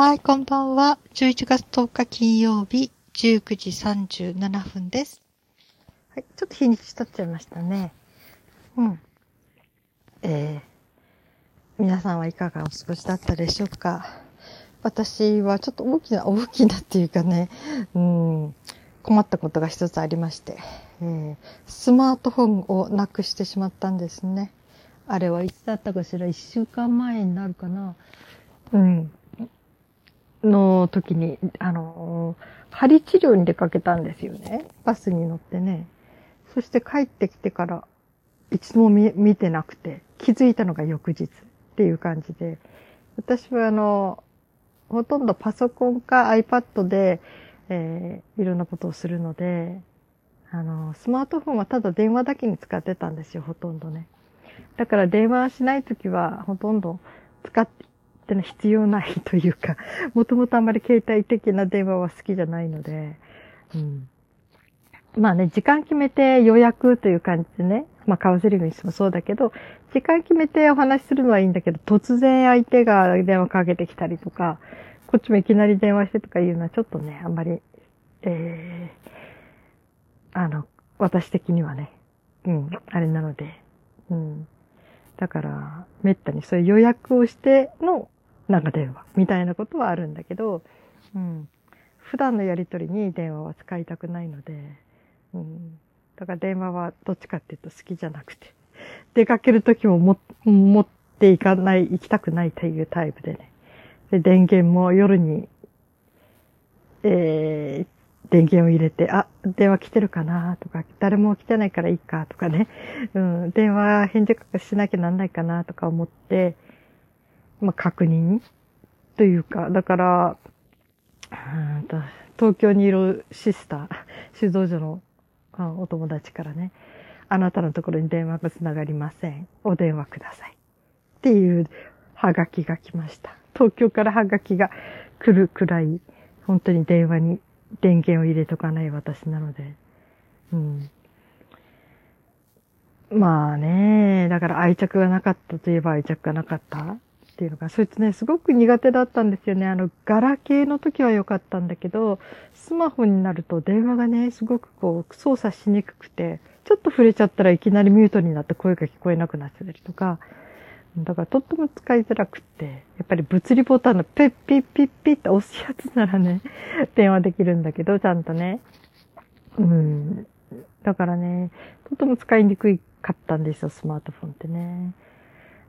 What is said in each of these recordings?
はい、こんばんは。11月10日金曜日、19時37分です。はい、ちょっと日にち経っちゃいましたね。うん。えー、皆さんはいかがお過ごしだったでしょうか？私はちょっと大きな、大きなっていうかね、うん、困ったことが一つありまして、えー、スマートフォンをなくしてしまったんですね。あれはいつだったかしら、一週間前になるかな。うん。の時に、あの、針治療に出かけたんですよね。バスに乗ってね。そして帰ってきてから、一度も見てなくて、気づいたのが翌日っていう感じで、私はあの、ほとんどパソコンか iPad で、えー、いろんなことをするので、あの、スマートフォンはただ電話だけに使ってたんですよ、ほとんどね。だから電話しないときは、ほとんど使っての必要ないというか、もともとあんまり携帯的な電話は好きじゃないので、うん。まあね、時間決めて予約という感じでね、まあカウンセリングにしてもそうだけど、時間決めてお話しするのはいいんだけど、突然相手が電話かけてきたりとか、こっちもいきなり電話してとかいうのはちょっとね、あんまり、えー、あの、私的にはね、うん、あれなので、うん。だから、めったにそういう予約をしての長電話みたいなことはあるんだけど、うん。普段のやりとりに電話は使いたくないので、うん。だから電話はどっちかっていうと好きじゃなくて、出かけるときもも持っていかない、行きたくないというタイプでね。で、電源も夜に、えー、電源を入れて、あ、電話来てるかなとか、誰も来てないからいいかとかね、うん、電話返事しなきゃなんないかなとか思って、まあ、確認というか、だから、東京にいるシスター、酒造所のお友達からね、あなたのところに電話がつながりません。お電話ください。っていうハガキが来ました。東京からハガキが来るくらい、本当に電話に電源を入れとかない私なので。うん。まあね、だから愛着がなかったといえば愛着がなかったっていうのが、そいつね、すごく苦手だったんですよね。あの、ガラケーの時は良かったんだけど、スマホになると電話がね、すごくこう、操作しにくくて、ちょっと触れちゃったらいきなりミュートになって声が聞こえなくなっちゃったりとか、だからとっても使いづらくって、やっぱり物理ボタンのピッピッピッピッって押すやつならね、電話できるんだけど、ちゃんとね。うん。だからね、とっても使いにくかったんですよ、スマートフォンってね。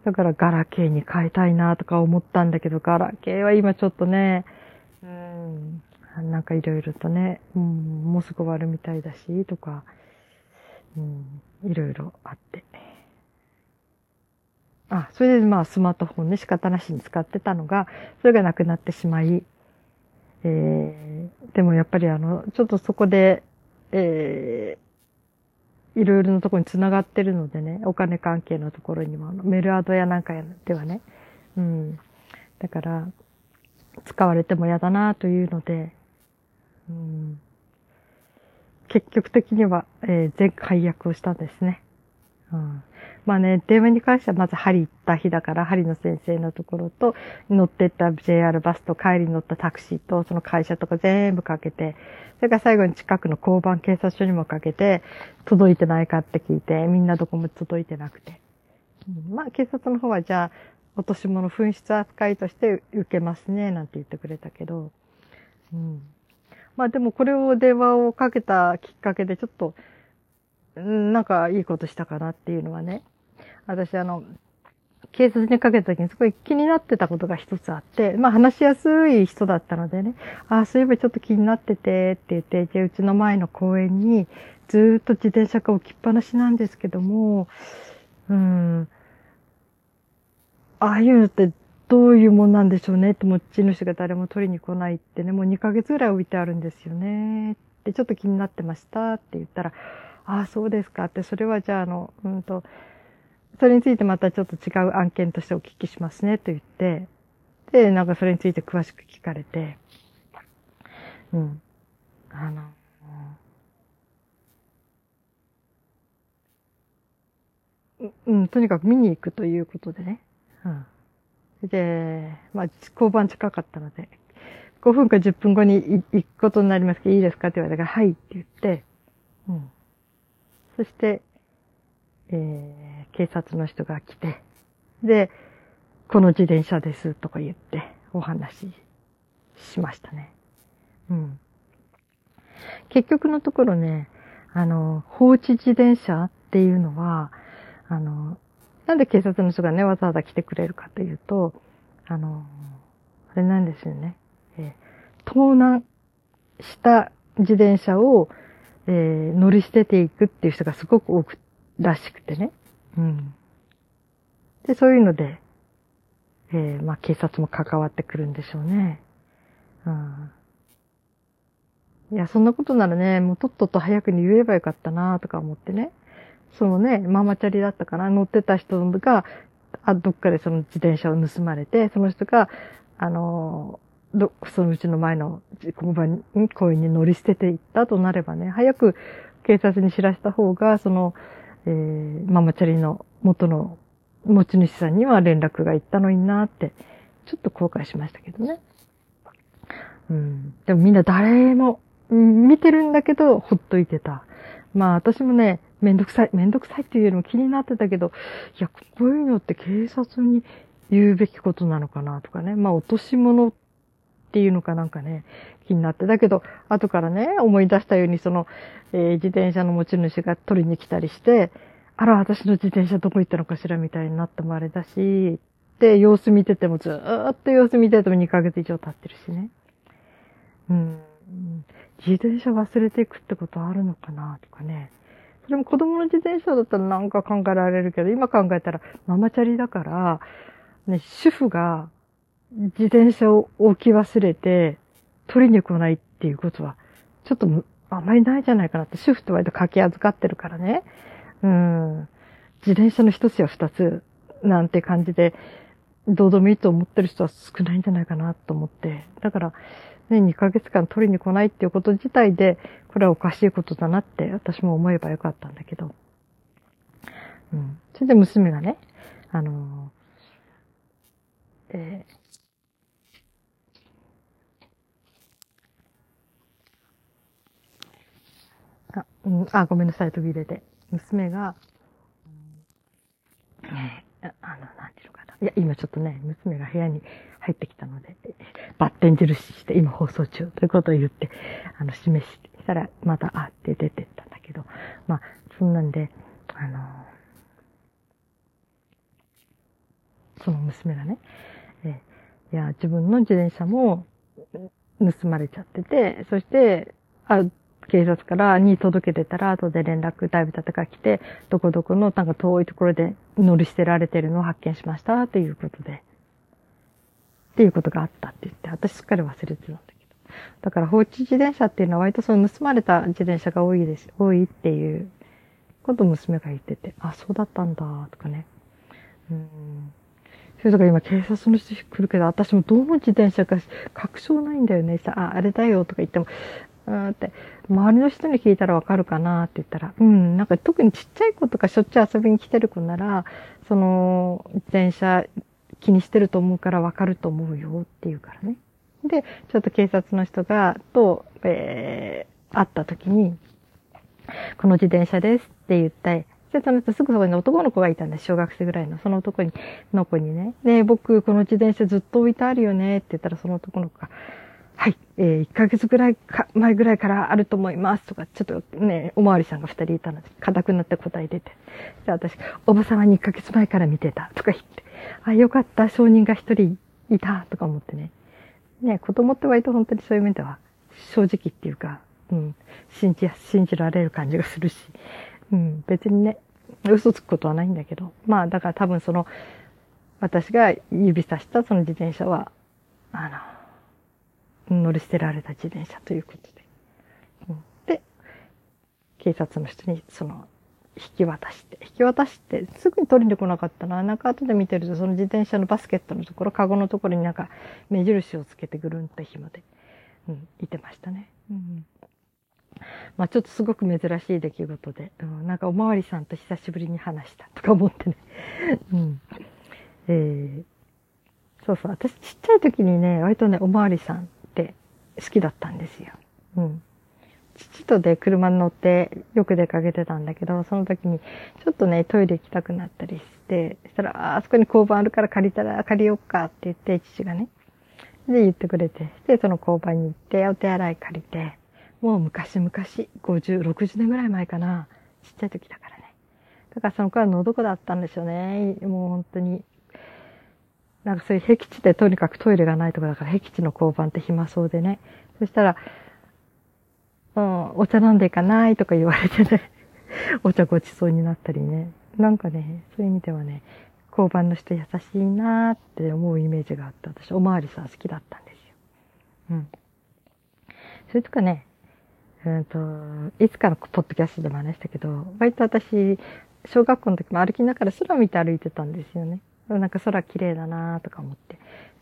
だからガラケーに変えたいなとか思ったんだけど、ガラケーは今ちょっとね、うん、なんかいろいろとね、うん、もうすぐ終わるみたいだし、とか、いろいろあって。あ、それでまあスマートフォンね、仕方なしに使ってたのが、それがなくなってしまい、えー、でもやっぱりあの、ちょっとそこで、えー、いろいろなところに繋がってるのでね、お金関係のところにも、メルアドやなんかではね、うん。だから、使われても嫌だなというので、うん、結局的には、えー、全解約をしたんですね。うん、まあね、電話に関してはまず針行った日だから、針の先生のところと、乗ってった JR バスと帰りに乗ったタクシーと、その会社とか全部かけて、それから最後に近くの交番警察署にもかけて、届いてないかって聞いて、みんなどこも届いてなくて。うん、まあ警察の方はじゃあ、落とし物紛失扱いとして受けますね、なんて言ってくれたけど、うん。まあでもこれを電話をかけたきっかけでちょっと、なんかいいことしたかなっていうのはね、私あの、警察にかけた時にすごい気になってたことが一つあって、まあ話しやすい人だったのでね、ああ、そういえばちょっと気になっててって言って、じゃうちの前の公園にずっと自転車が置きっぱなしなんですけども、うん、ああいうのってどういうもんなんでしょうねって、持ち主が誰も取りに来ないってね、もう2ヶ月ぐらい置いてあるんですよね。って、ちょっと気になってましたって言ったら、ああ、そうですかって、それはじゃあ、あの、うんと、それについてまたちょっと違う案件としてお聞きしますねと言って、で、なんかそれについて詳しく聞かれて、うん。あの、うん、とにかく見に行くということでね。うん。で、まあ、交番近かったので、5分か10分後に行くことになりますけど、いいですかって言われたから、はいって言って、うん。そして、えー、警察の人が来て、で、この自転車ですとか言ってお話ししましたね。うん。結局のところね、あの、放置自転車っていうのは、あの、なんで警察の人がね、わざわざ来てくれるかというと、あの、あれなんですよね。えー、盗難した自転車を、えー、乗り捨てていくっていう人がすごく多くらしくてね。うん。で、そういうので、えー、まあ警察も関わってくるんでしょうね。うん。いや、そんなことならね、もうとっとと早くに言えばよかったなとか思ってね。そのね、ママチャリだったから乗ってた人が、あ、どっかでその自転車を盗まれて、その人が、あの、ど、そのうちの前の交番に、公園に乗り捨てていったとなればね、早く警察に知らした方が、その、えー、ママチャリの元の持ち主さんには連絡が行ったのになって、ちょっと後悔しましたけどね。うん。でもみんな誰も、見てるんだけど、ほっといてた。まあ私もね、めんどくさい、めんどくさいっていうよりも気になってたけど、いや、こういうのって警察に言うべきことなのかなとかね。まあ落とし物っていうのかなんかね、気になって。だけど、後からね、思い出したように、その、えー、自転車の持ち主が取りに来たりして、あら、私の自転車どこ行ったのかしらみたいになってもあれだし、で、様子見ててもずーっと様子見てても2ヶ月以上経ってるしね。うん。自転車忘れていくってことあるのかなとかね。それも子供の自転車だったらなんか考えられるけど、今考えたらママチャリだから、ね、主婦が自転車を置き忘れて取りに来ないっていうことは、ちょっとあまりないじゃないかなって、主婦って割と掛け預かってるからね。うん。自転車の一つや二つなんて感じで、どうでもいいと思ってる人は少ないんじゃないかなと思って。だから、ね、2ヶ月間取りに来ないっていうこと自体で、これはおかしいことだなって私も思えばよかったんだけど。うん。それで娘がね、あのー、えー、あ、うん、あ、ごめんなさい、途切れて。娘が、うん、あの、なんていうのかな。いや、今ちょっとね、娘が部屋に入ってきたので、バッテン印して今放送中ということを言って、あの、示したら、また、あって出てったんだけど、まあ、そんなんで、あの、その娘がね、えいや、自分の自転車も盗まれちゃってて、そして、あ、警察からに届けてたら、後で連絡だいぶ経ってから来て、どこどこのなんか遠いところで乗り捨てられてるのを発見しましたということで、っていうことがあったって言って、私すっかり忘れてたんだけど。だから放置自転車っていうのは割とその盗まれた自転車が多いです、多いっていうこと娘が言ってて、あ、そうだったんだ、とかね。うん。それだか今警察の人来るけど、私もどの自転車か確証ないんだよね。さ、あ、あれだよとか言っても、うんって、周りの人に聞いたらわかるかなって言ったら、うん、なんか特にちっちゃい子とかしょっちゅう遊びに来てる子なら、その、自転車気にしてると思うからわかると思うよって言うからね。で、ちょっと警察の人が、と、えー、会った時に、この自転車ですって言って、で、その人すぐそこに男の子がいたんです。小学生ぐらいの。その男に、の子にね。で、僕、この自転車ずっと置いてあるよねって言ったら、その男の子が、はい、えー、1ヶ月ぐらいか、前ぐらいからあると思います。とか、ちょっとね、おまわりさんが2人いたので、硬くなって答え出て。で、私、おばさまに1ヶ月前から見てた。とか言って、あ、よかった、証人が1人いた。とか思ってね。ね、子供って割と本当にそういう面では、正直っていうか、うん、信じ、信じられる感じがするし、うん、別にね、嘘つくことはないんだけど、まあ、だから多分その、私が指さしたその自転車は、あの、乗り捨てられた自転車ということで。で、警察の人にその、引き渡して、引き渡して、すぐに取りに来なかったな。なんか後で見てると、その自転車のバスケットのところ、カゴのところになんか目印をつけてぐるんと紐で、うん、いてましたね。うん。まあちょっとすごく珍しい出来事で、うん、なんかおまわりさんと久しぶりに話したとか思ってね。うん。えー、そうそう、私ちっちゃい時にね、割とね、おまわりさん好きだったんですよ。うん。父とで車に乗ってよく出かけてたんだけど、その時にちょっとね、トイレ行きたくなったりして、そしたら、あ、あそこに交番あるから借りたら借りよっかって言って、父がね。で、言ってくれて、で、その交番に行って、お手洗い借りて、もう昔々、50、60年ぐらい前かな。ちっちゃい時だからね。だからその頃はのどこだったんでしょうね。もう本当に。なんかそういう僻地でとにかくトイレがないとこだから、僻地の交番って暇そうでね。そしたら、うん、お茶飲んでいかないとか言われてね。お茶ごちそうになったりね。なんかね、そういう意味ではね、交番の人優しいなーって思うイメージがあって、私、おまわりさん好きだったんですよ。うん。それとかね、うんと、いつかのポッドキャストでも話したけど、割と私、小学校の時も歩きながら空見て歩いてたんですよね。なんか空綺麗だなとか思って。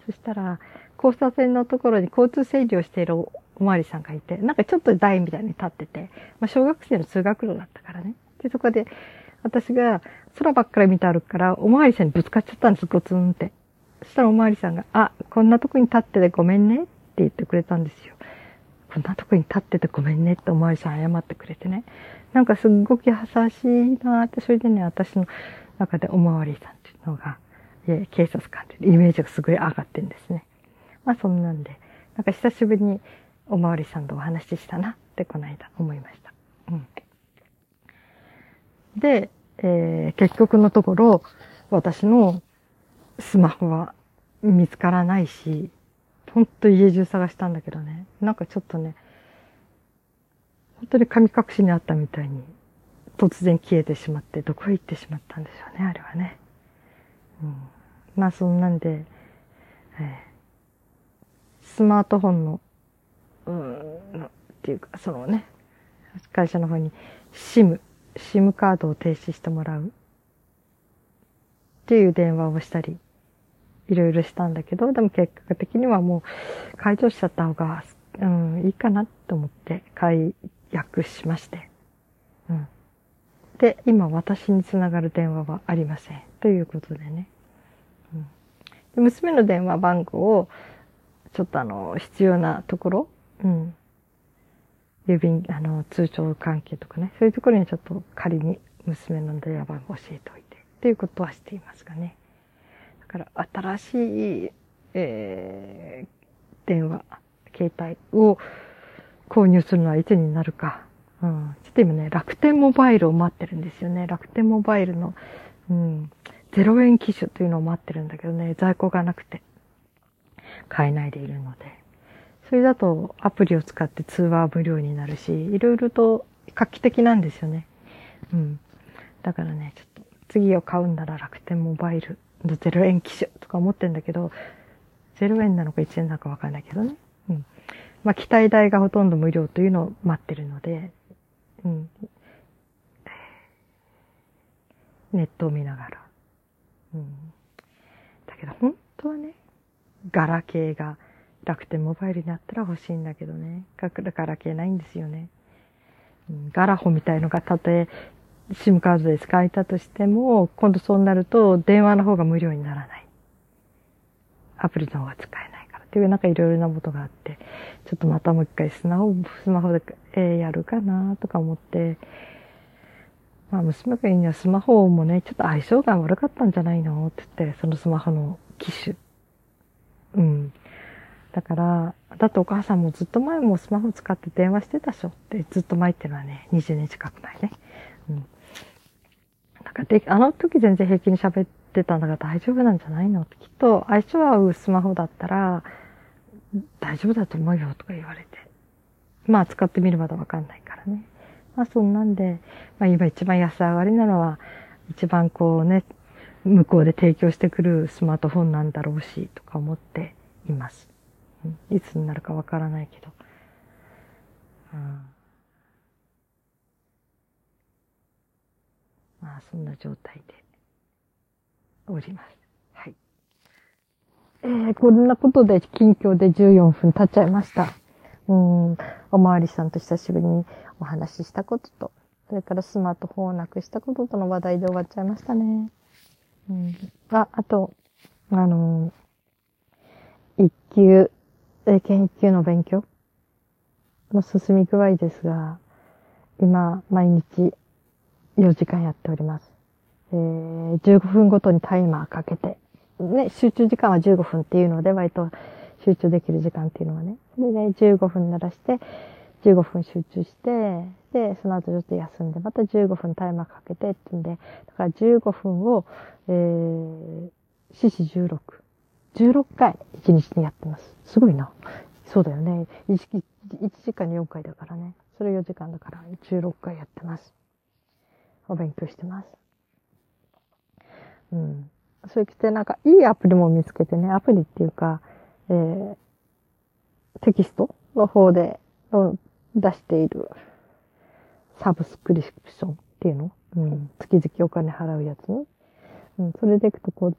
そしたら、交差点のところに交通整理をしているおまわりさんがいて、なんかちょっと台みたいに立ってて、まあ小学生の通学路だったからね。で、そこで、私が空ばっかり見て歩くから、おまわりさんにぶつかっちゃったんです、ゴツンって。そしたらおまわりさんが、あ、こんなとこに立っててごめんねって言ってくれたんですよ。こんなとこに立っててごめんねっておまわりさん謝ってくれてね。なんかすっごく優しいなって、それでね、私の中でおまわりさんっていうのが、警察官っていうイメージがすごい上がってんですね。まあそんなんで、なんか久しぶりにおまわりさんとお話ししたなってこの間思いました。うん。で、えー、結局のところ、私のスマホは見つからないし、ほんと家中探したんだけどね。なんかちょっとね、本当に神隠しにあったみたいに、突然消えてしまって、どこへ行ってしまったんでしょうね、あれはね。うん。まあそんなんで、えー、スマートフォンの、うん、っていうか、そのね、会社の方に SIM、SIM カードを停止してもらうっていう電話をしたり、いろいろしたんだけど、でも結果的にはもう解除しちゃった方が、うん、いいかなと思って解約しまして。うん。で、今私につながる電話はありません。ということでね。娘の電話番号を、ちょっとあの、必要なところ、うん。郵便、あの、通帳関係とかね、そういうところにちょっと仮に娘の電話番号を教えておいて、っていうことはしていますがね。だから、新しい、えー、電話、携帯を購入するのはいつになるか。うん。ちょっと今ね、楽天モバイルを待ってるんですよね。楽天モバイルの、うん、0円機種というのを待ってるんだけどね、在庫がなくて、買えないでいるので。それだとアプリを使って通話無料になるし、いろいろと画期的なんですよね。うん。だからね、ちょっと次を買うんなら楽天モバイルの0円機種とか思ってんだけど、0円なのか1円なのかわかんないけどね。うん。まあ、期待代がほとんど無料というのを待ってるので、うん。ネットを見ながら。うん。だけど本当はね、ガラケーが楽天モバイルにあったら欲しいんだけどね。ガラケーないんですよね。うん、ガラホみたいのがたとえ SIM カードで使えたとしても、今度そうなると電話の方が無料にならない。アプリの方が使えないからっていうなんかいろいろなことがあって、ちょっとまたもう一回スマホ、スマホで、えー、やるかなとか思って、まあ娘が言うにはスマホもね、ちょっと相性が悪かったんじゃないの？って言って、そのスマホの機種。うん。だから、だってお母さんもずっと前もスマホ使って電話してたしょ？ってずっと前ってのはね、20年近く前ね。うん。なんかで、あの時全然平気に喋ってたんだから大丈夫なんじゃないの？ってきっと相性合うスマホだったら大丈夫だと思うよとか言われて。まあ使ってみるまだわかんないからね。まあそんなんで、まあ今一番安上がりなのは一番こうね、向こうで提供してくるスマートフォンなんだろうしとか思っています。いつになるかわからないけど。うん、まあ、そんな状態でおります。はい。えー、こんなことで近況で14分経っちゃいました。うん、おまわりさんと久しぶりにお話ししたことと、それからスマートフォンをなくしたこととの話題で終わっちゃいましたね。うん、あ、あと、あのー、一級え研究の勉強の進み具合ですが、今、毎日4時間やっております。えー、15分ごとにタイマーかけて、ね、集中時間は15分っていうので、割と集中できる時間っていうのはね。それで、ね、15分鳴らして、15分集中して、で、その後ちょっと休んで、また15分タイマーかけてってんで、だから15分を、えー、四四16。16回1日にやってます。すごいな。そうだよね。1, 1時間に4回だからね。それ4時間だから16回やってます。お勉強してます。うん。そう言ってなんかいいアプリも見つけてね、アプリっていうか、えー、テキストの方で出しているサブスクリプションっていうの？うん。月々お金払うやつ？ね。うん。それでいくとこう、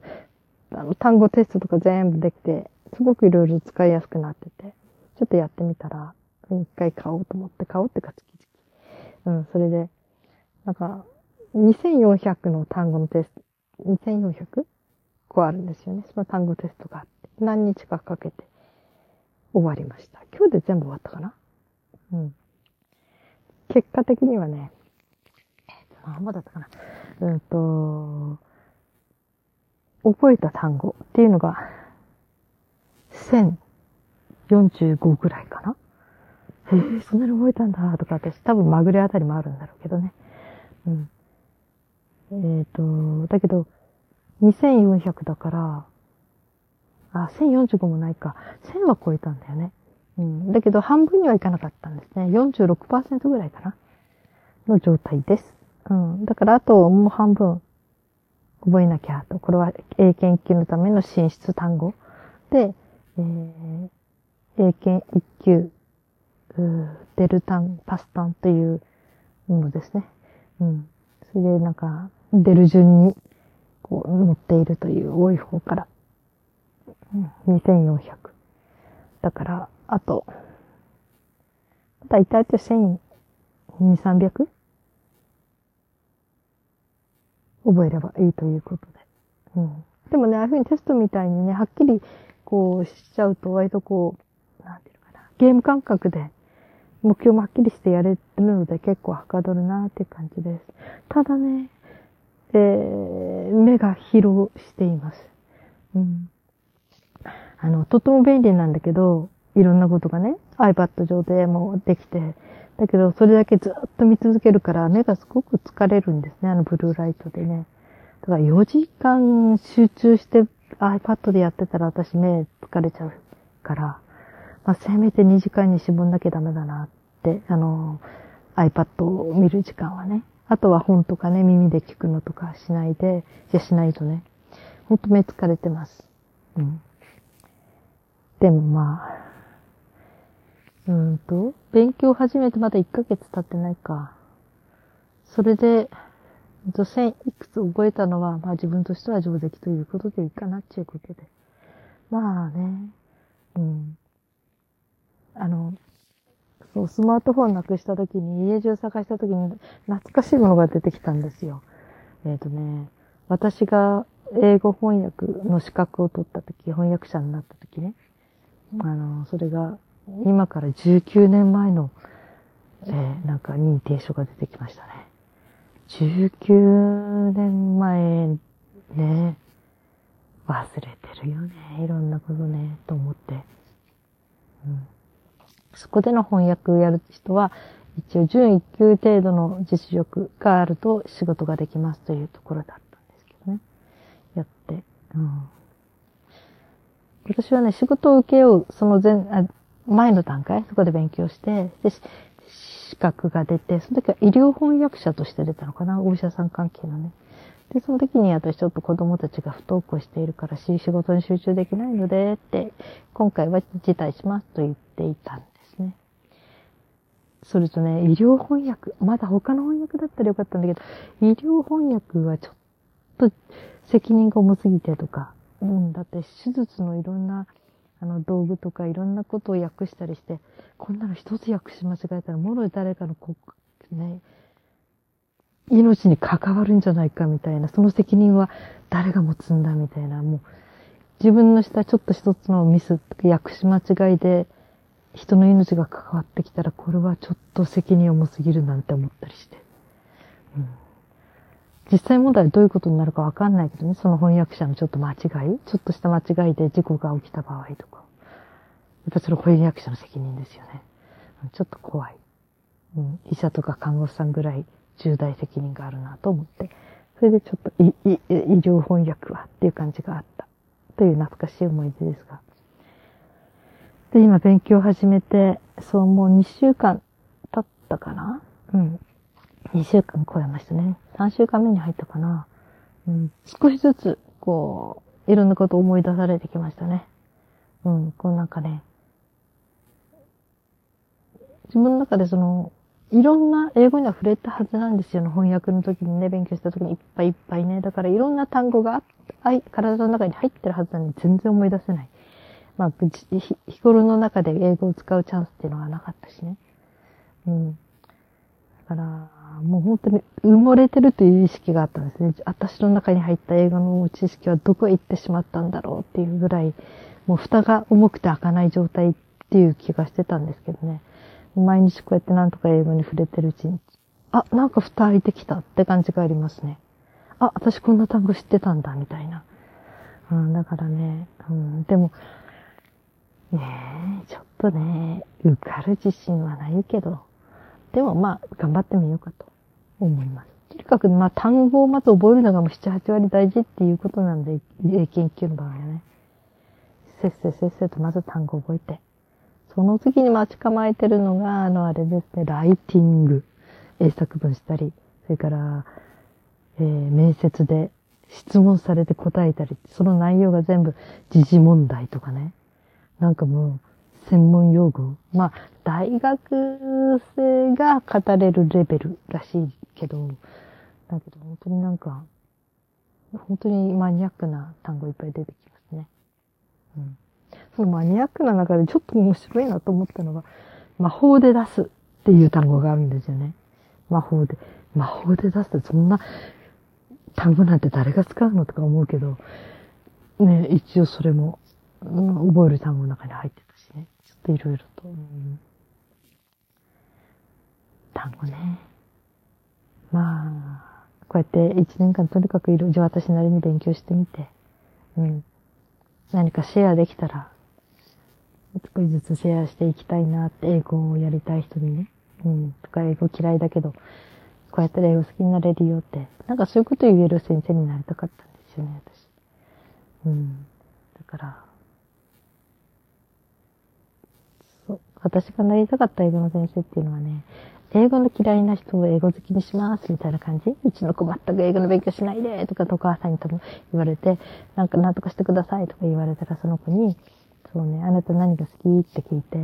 あの、単語テストとか全部できて、すごくいろいろ使いやすくなってて、ちょっとやってみたら、一回買おうと思って買おうってか月々。うん。それで、なんか、2400の単語のテスト、2400個あるんですよね。その単語テストがあって。何日かかけて終わりました。今日で全部終わったかな？うん。結果的にはね、えっ、と、何もだったかな。うんと、覚えた単語っていうのが、1045ぐらいかな。へえ、そんなに覚えたんだとか私多分まぐれあたりもあるんだろうけどね。うん。えっ、ー、と、だけど、2400だから、あ、1045もないか。1000は超えたんだよね。うん。だけど、半分にはいかなかったんですね。46%ぐらいかな。の状態です。うん。だから、あと、もう半分、覚えなきゃと。これは、英検1級のための進出単語。で、えー、英検1級、デルタン、パスタンというものですね。うん。それで、なんか、出る順に、こう、持っているという多い方から、うん、2400。だから、あと、だいたい1200、300? 覚えればいいということで。うん。でもね、ああいうふうにテストみたいにね、はっきりこうしちゃうと割とこう、なんていうのかな、ゲーム感覚で目標もはっきりしてやれるので結構はかどるなって感じです。ただね、えー、目が疲労しています。うん。あの、とっても便利なんだけど、いろんなことがね、iPad 上でもできて、だけど、それだけずっと見続けるから、目がすごく疲れるんですね、あのブルーライトでね。だから4時間集中して iPad でやってたら私目疲れちゃうから、まあ、せめて2時間に絞んなきゃダメだなって、あの、iPad を見る時間はね。あとは本とかね、耳で聞くのとかしないで、いやしないとね、ほんと目疲れてます。うん。でもまあ、うんと、勉強始めてまだ1ヶ月経ってないか。それで、女性いくつ覚えたのは、まあ自分としては上出来ということでいいかなっていうことで。まあね、うん。あの、そう、スマートフォンなくした時に、家中探した時に、懐かしいものが出てきたんですよ。えっ、ー、とね、私が英語翻訳の資格を取った時、翻訳者になった時ね、あの、それが、今から19年前の、えー、なんか認定書が出てきましたね。19年前ね、忘れてるよね。いろんなことね、と思って。うんそこでの翻訳をやる人は、一応準一級程度の実力があると仕事ができますというところだったんですけどね。やって。うん、私はね、仕事を受けよう、その前、あ前の段階、そこで勉強して、で、資格が出て、その時は医療翻訳者として出たのかな？お医者さん関係のね。で、その時に私ちょっと子供たちが不登校しているから仕事に集中できないので、って、今回は辞退しますと言っていたんですね。それとね、医療翻訳、まだ他の翻訳だったらよかったんだけど、医療翻訳はちょっと責任が重すぎてとか、うん、だって手術のいろんな、あの、道具とかいろんなことを訳したりして、こんなの一つ訳し間違えたら、もろい誰かのこ、ね、命に関わるんじゃないかみたいな、その責任は誰が持つんだみたいな、もう、自分のしたちょっと一つのミス、訳し間違いで、人の命が関わってきたら、これはちょっと責任重すぎるなんて思ったりして。うん、実際問題はどういうことになるかわかんないけどね、その翻訳者のちょっと間違い、ちょっとした間違いで事故が起きた場合とか。やっぱそれ翻訳者の責任ですよね。ちょっと怖い。うん、医者とか看護師さんぐらい重大責任があるなと思って、それでちょっと医療翻訳はっていう感じがあったという懐かしい思い出ですが。で、今勉強始めて、そうもう2週間経ったかなうん。2週間超えましたね。3週間目に入ったかな。うん。少しずつ、こう、いろんなことを思い出されてきましたね。うん。こうなんかね、自分の中でその、いろんな英語には触れたはずなんですよ、ね翻訳の時にね、勉強した時にいっぱいいっぱいね。だからいろんな単語が体の中に入ってるはずなのに全然思い出せない。まあ、日頃の中で英語を使うチャンスっていうのはなかったしね。うん。だから、もう本当に埋もれてるという意識があったんですね。私の中に入った英語の知識はどこへ行ってしまったんだろうっていうぐらい、もう蓋が重くて開かない状態っていう気がしてたんですけどね。毎日こうやってなんとか英語に触れてるうちに、あ、なんか蓋開いてきたって感じがありますね。あ、私こんな単語知ってたんだ、みたいな。うん、だからね、うん、でも、ねえ、ちょっとね、受かる自信はないけど、でもまあ、頑張ってみようかと思います。とにかく、まあ、単語をまず覚えるのがもう7、8割大事っていうことなんで、英研究の場合はね。せっせせっせとまず単語を覚えて。その次に待ち構えてるのが、あの、あれですね、ライティング。英作文したり、それから、えー、面接で質問されて答えたり、その内容が全部時事問題とかね。なんかもう、専門用語。まあ、大学生が語れるレベルらしいけど、だけど本当になんか、本当にマニアックな単語いっぱい出てきますね。うん。そのマニアックな中でちょっと面白いなと思ったのが、魔法で出すっていう単語があるんですよね。魔法で。魔法で出すってそんな単語なんて誰が使うのとか思うけど、ね、一応それもうん、覚える単語の中に入ってた。といろいろと、うん。単語ね。まあ、こうやって一年間とにかくいろいろ私なりに勉強してみて、うん。何かシェアできたら、少しずつシェアしていきたいなって、英語をやりたい人にね。うん。とか英語嫌いだけど、こうやったら英語好きになれるよって。なんかそういうこと言える先生になりたかったんですよね、私。うん。だから、私がなりたかった英語の先生っていうのはね、英語の嫌いな人を英語好きにしますみたいな感じ？うちの子全く英語の勉強しないでとか、お母さんにとも言われて、なんかなんとかしてくださいとか言われたらその子に、そうね、あなた何が好きって聞いて、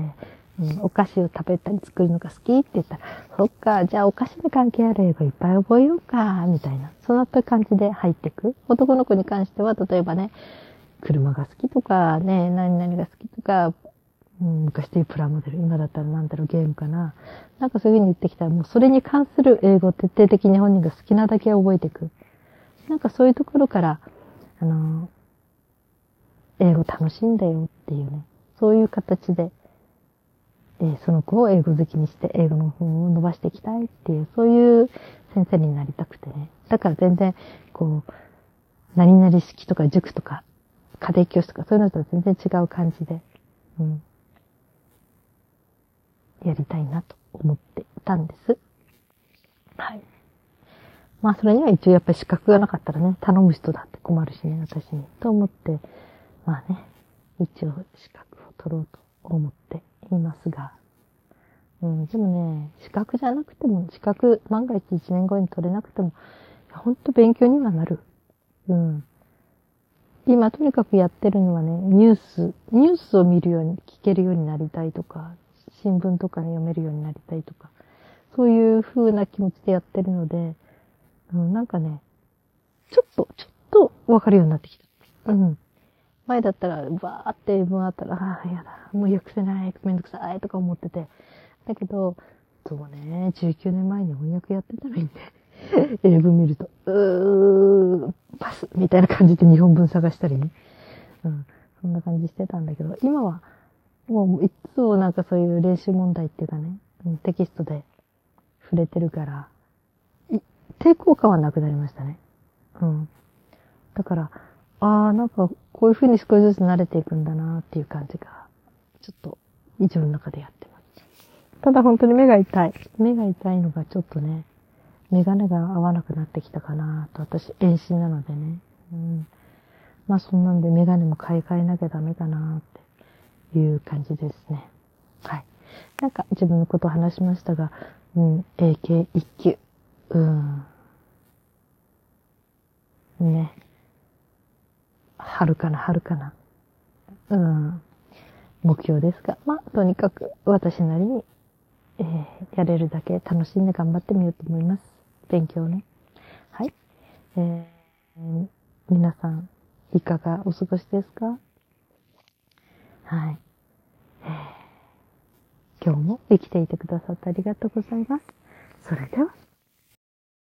うん、お菓子を食べたり作るのが好きって言ったら、そっか、じゃあお菓子に関係ある英語いっぱい覚えようか、みたいな。そんな感じで入っていく。男の子に関しては、例えばね、車が好きとか、ね、何々が好きとか、うん、昔でいうプラモデル、今だったらなんだろう、ゲームかな。なんかそういう風に言ってきたら、もうそれに関する英語を徹底的に本人が好きなだけ覚えていく。なんかそういうところから、あの、英語楽しいんだよっていうね、そういう形で、えー、その子を英語好きにして英語の本を伸ばしていきたいっていう、そういう先生になりたくてね。だから全然、こう、何々式とか塾とか、家庭教師とかそういうのとは全然違う感じで、うん。やりたいなと思っていたんです。はい。まあ、それには一応やっぱり資格がなかったらね、頼む人だって困るしね、私に。と思って、まあね、一応資格を取ろうと思っていますが、うん、でもね、資格じゃなくても、資格万が一1年後に取れなくても、ほんと勉強にはなる。うん。今とにかくやってるのはね、ニュース、ニュースを見るように、聞けるようになりたいとか、新聞とかに読めるようになりたいとか、そういう風な気持ちでやってるので、うん、なんかね、ちょっと、ちょっとわかるようになってきた。うん。前だったら、バーって英文あったら、ああ、やだ、もう訳せない、めんどくさいとか思ってて。だけど、そうね、19年前に翻訳やってたらいいんで、英文見ると、うー、パスみたいな感じで日本文探したりね。うん。そんな感じしてたんだけど、今は、もういつもなんかそういう練習問題っていうかね、テキストで触れてるから、抵抗感はなくなりましたね。うん。だから、ああ、なんかこういう風に少しずつ慣れていくんだなっていう感じが、ちょっと自分の中でやってます。ただ本当に目が痛い。目が痛いのがちょっとね、メガネが合わなくなってきたかなと、私、遠視なのでね。うん。まあそんなんでメガネも買い替えなきゃダメかなっていう感じですね。はい。なんか自分のことを話しましたが、うん、AK1 級。うん。ね。春かな、春かな。うん。目標ですが、まあ、とにかく私なりに、えー、やれるだけ楽しんで頑張ってみようと思います。勉強ね。はい。えー、皆さん、いかがお過ごしですか？はい。今日も生きていてくださってありがとうございます。それでは。